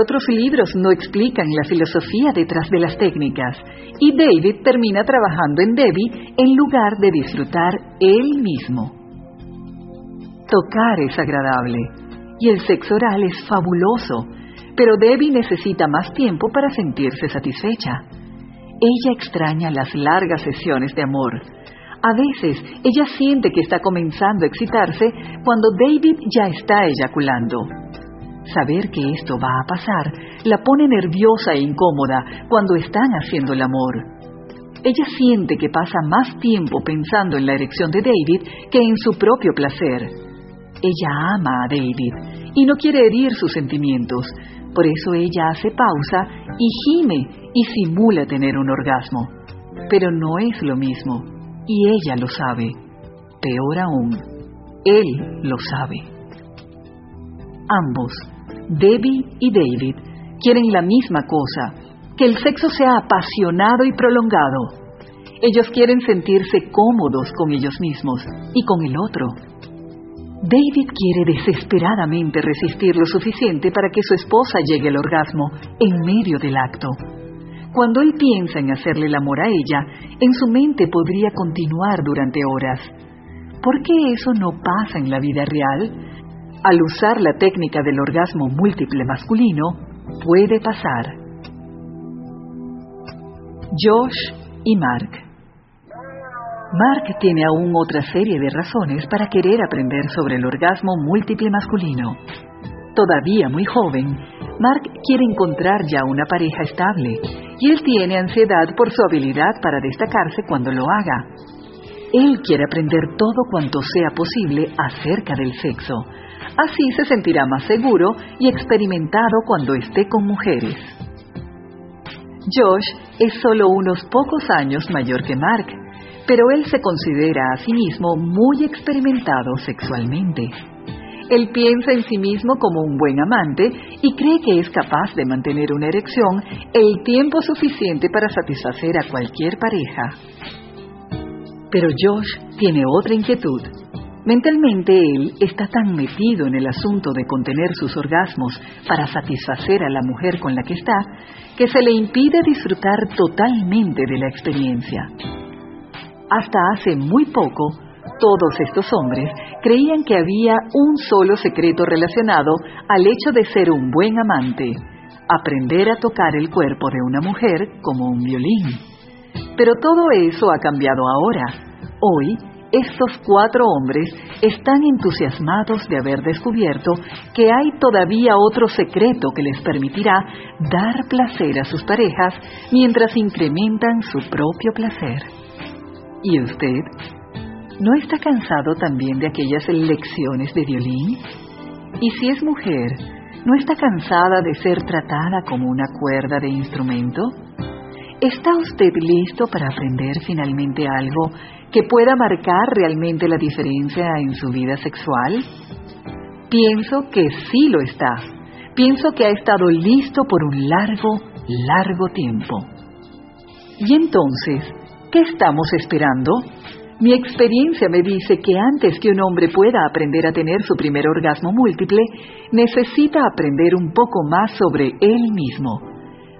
Otros libros no explican la filosofía detrás de las técnicas y David termina trabajando en Debbie en lugar de disfrutar él mismo. Tocar es agradable y el sexo oral es fabuloso, pero Debbie necesita más tiempo para sentirse satisfecha. Ella extraña las largas sesiones de amor. A veces ella siente que está comenzando a excitarse cuando David ya está eyaculando. Saber que esto va a pasar la pone nerviosa e incómoda cuando están haciendo el amor. Ella siente que pasa más tiempo pensando en la erección de David que en su propio placer. Ella ama a David y no quiere herir sus sentimientos, por eso ella hace pausa y gime y simula tener un orgasmo. Pero no es lo mismo, y ella lo sabe. Peor aún, él lo sabe. Ambos Debbie y David quieren la misma cosa, que el sexo sea apasionado y prolongado. Ellos quieren sentirse cómodos con ellos mismos y con el otro. David quiere desesperadamente resistir lo suficiente para que su esposa llegue al orgasmo en medio del acto. Cuando él piensa en hacerle el amor a ella, en su mente podría continuar durante horas. ¿Por qué eso no pasa en la vida real? Al usar la técnica del orgasmo múltiple masculino, puede pasar. Josh y Mark. Mark tiene aún otra serie de razones para querer aprender sobre el orgasmo múltiple masculino. Todavía muy joven, Mark quiere encontrar ya una pareja estable y él tiene ansiedad por su habilidad para destacarse cuando lo haga. Él quiere aprender todo cuanto sea posible acerca del sexo, Así se sentirá más seguro y experimentado cuando esté con mujeres. Josh es solo unos pocos años mayor que Mark, pero él se considera a sí mismo muy experimentado sexualmente. Él piensa en sí mismo como un buen amante y cree que es capaz de mantener una erección el tiempo suficiente para satisfacer a cualquier pareja. Pero Josh tiene otra inquietud. Mentalmente él está tan metido en el asunto de contener sus orgasmos para satisfacer a la mujer con la que está, que se le impide disfrutar totalmente de la experiencia. Hasta hace muy poco, todos estos hombres creían que había un solo secreto relacionado al hecho de ser un buen amante, aprender a tocar el cuerpo de una mujer como un violín. Pero todo eso ha cambiado ahora. Hoy, estos cuatro hombres están entusiasmados de haber descubierto que hay todavía otro secreto que les permitirá dar placer a sus parejas mientras incrementan su propio placer. ¿Y usted? ¿No está cansado también de aquellas lecciones de violín? ¿Y si es mujer, no está cansada de ser tratada como una cuerda de instrumento? ¿Está usted listo para aprender finalmente algo que pueda marcar realmente la diferencia en su vida sexual? Pienso que sí lo está. Pienso que ha estado listo por un largo, largo tiempo. ¿Y entonces, qué estamos esperando? Mi experiencia me dice que antes que un hombre pueda aprender a tener su primer orgasmo múltiple, necesita aprender un poco más sobre él mismo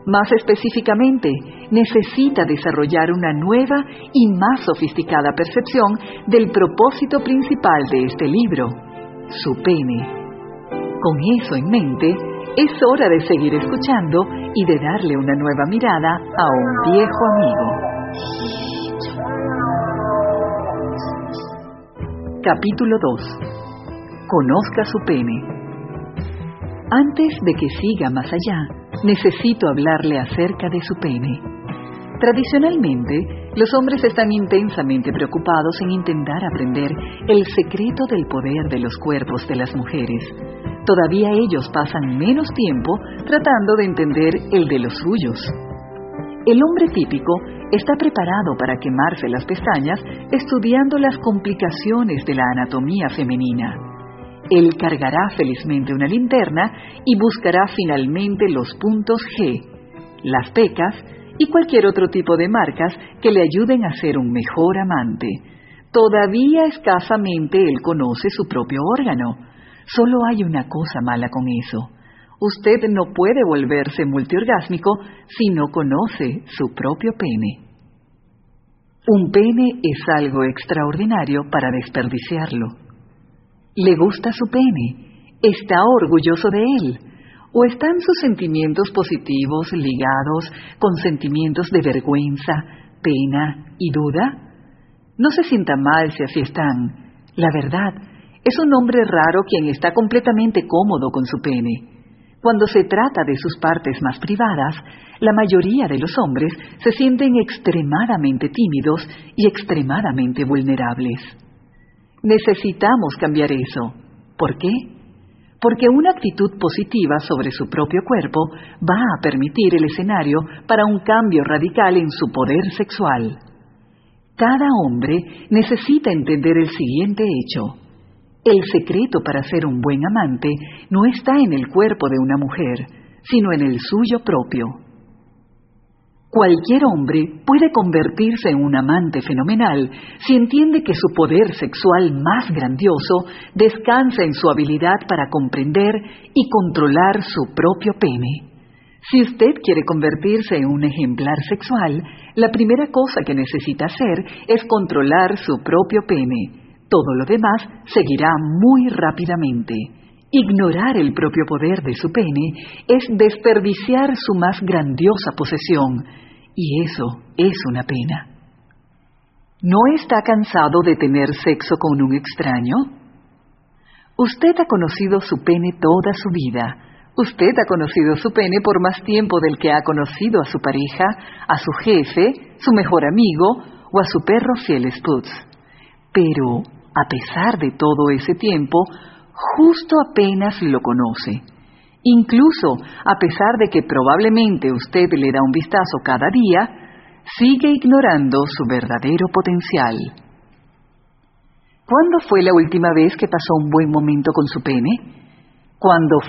más específicamente, necesita desarrollar una nueva y más sofisticada percepción del propósito principal de este libro, su pene. Con eso en mente, es hora de seguir escuchando y de darle una nueva mirada a un viejo amigo. Capítulo 2. Conozca su pene. Antes de que siga más allá, necesito hablarle acerca de su pene. Tradicionalmente, los hombres están intensamente preocupados en intentar aprender el secreto del poder de los cuerpos de las mujeres. Todavía ellos pasan menos tiempo tratando de entender el de los suyos. El hombre típico está preparado para quemarse las pestañas estudiando las complicaciones de la anatomía femenina. Él cargará felizmente una linterna y buscará finalmente los puntos G, las pecas y cualquier otro tipo de marcas que le ayuden a ser un mejor amante. Todavía escasamente él conoce su propio órgano. Solo hay una cosa mala con eso. Usted no puede volverse multiorgásmico si no conoce su propio pene. Un pene es algo extraordinario para desperdiciarlo. ¿Le gusta su pene? ¿Está orgulloso de él? ¿O están sus sentimientos positivos ligados con sentimientos de vergüenza, pena y duda? No se sienta mal si así están. La verdad, es un hombre raro quien está completamente cómodo con su pene. Cuando se trata de sus partes más privadas, la mayoría de los hombres se sienten extremadamente tímidos y extremadamente vulnerables. Necesitamos cambiar eso. ¿Por qué? Porque una actitud positiva sobre su propio cuerpo va a permitir el escenario para un cambio radical en su poder sexual. Cada hombre necesita entender el siguiente hecho. El secreto para ser un buen amante no está en el cuerpo de una mujer, sino en el suyo propio. Cualquier hombre puede convertirse en un amante fenomenal si entiende que su poder sexual más grandioso descansa en su habilidad para comprender y controlar su propio pene. Si usted quiere convertirse en un ejemplar sexual, la primera cosa que necesita hacer es controlar su propio pene todo lo demás seguirá muy rápidamente. Ignorar el propio poder de su pene es desperdiciar su más grandiosa posesión, y eso es una pena. ¿No está cansado de tener sexo con un extraño? Usted ha conocido su pene toda su vida. Usted ha conocido su pene por más tiempo del que ha conocido a su pareja, a su jefe, su mejor amigo o a su perro fiel Sputz. Pero, a pesar de todo ese tiempo, justo apenas lo conoce. Incluso a pesar de que probablemente usted le da un vistazo cada día, sigue ignorando su verdadero potencial. ¿Cuándo fue la última vez que pasó un buen momento con su pene? Cuando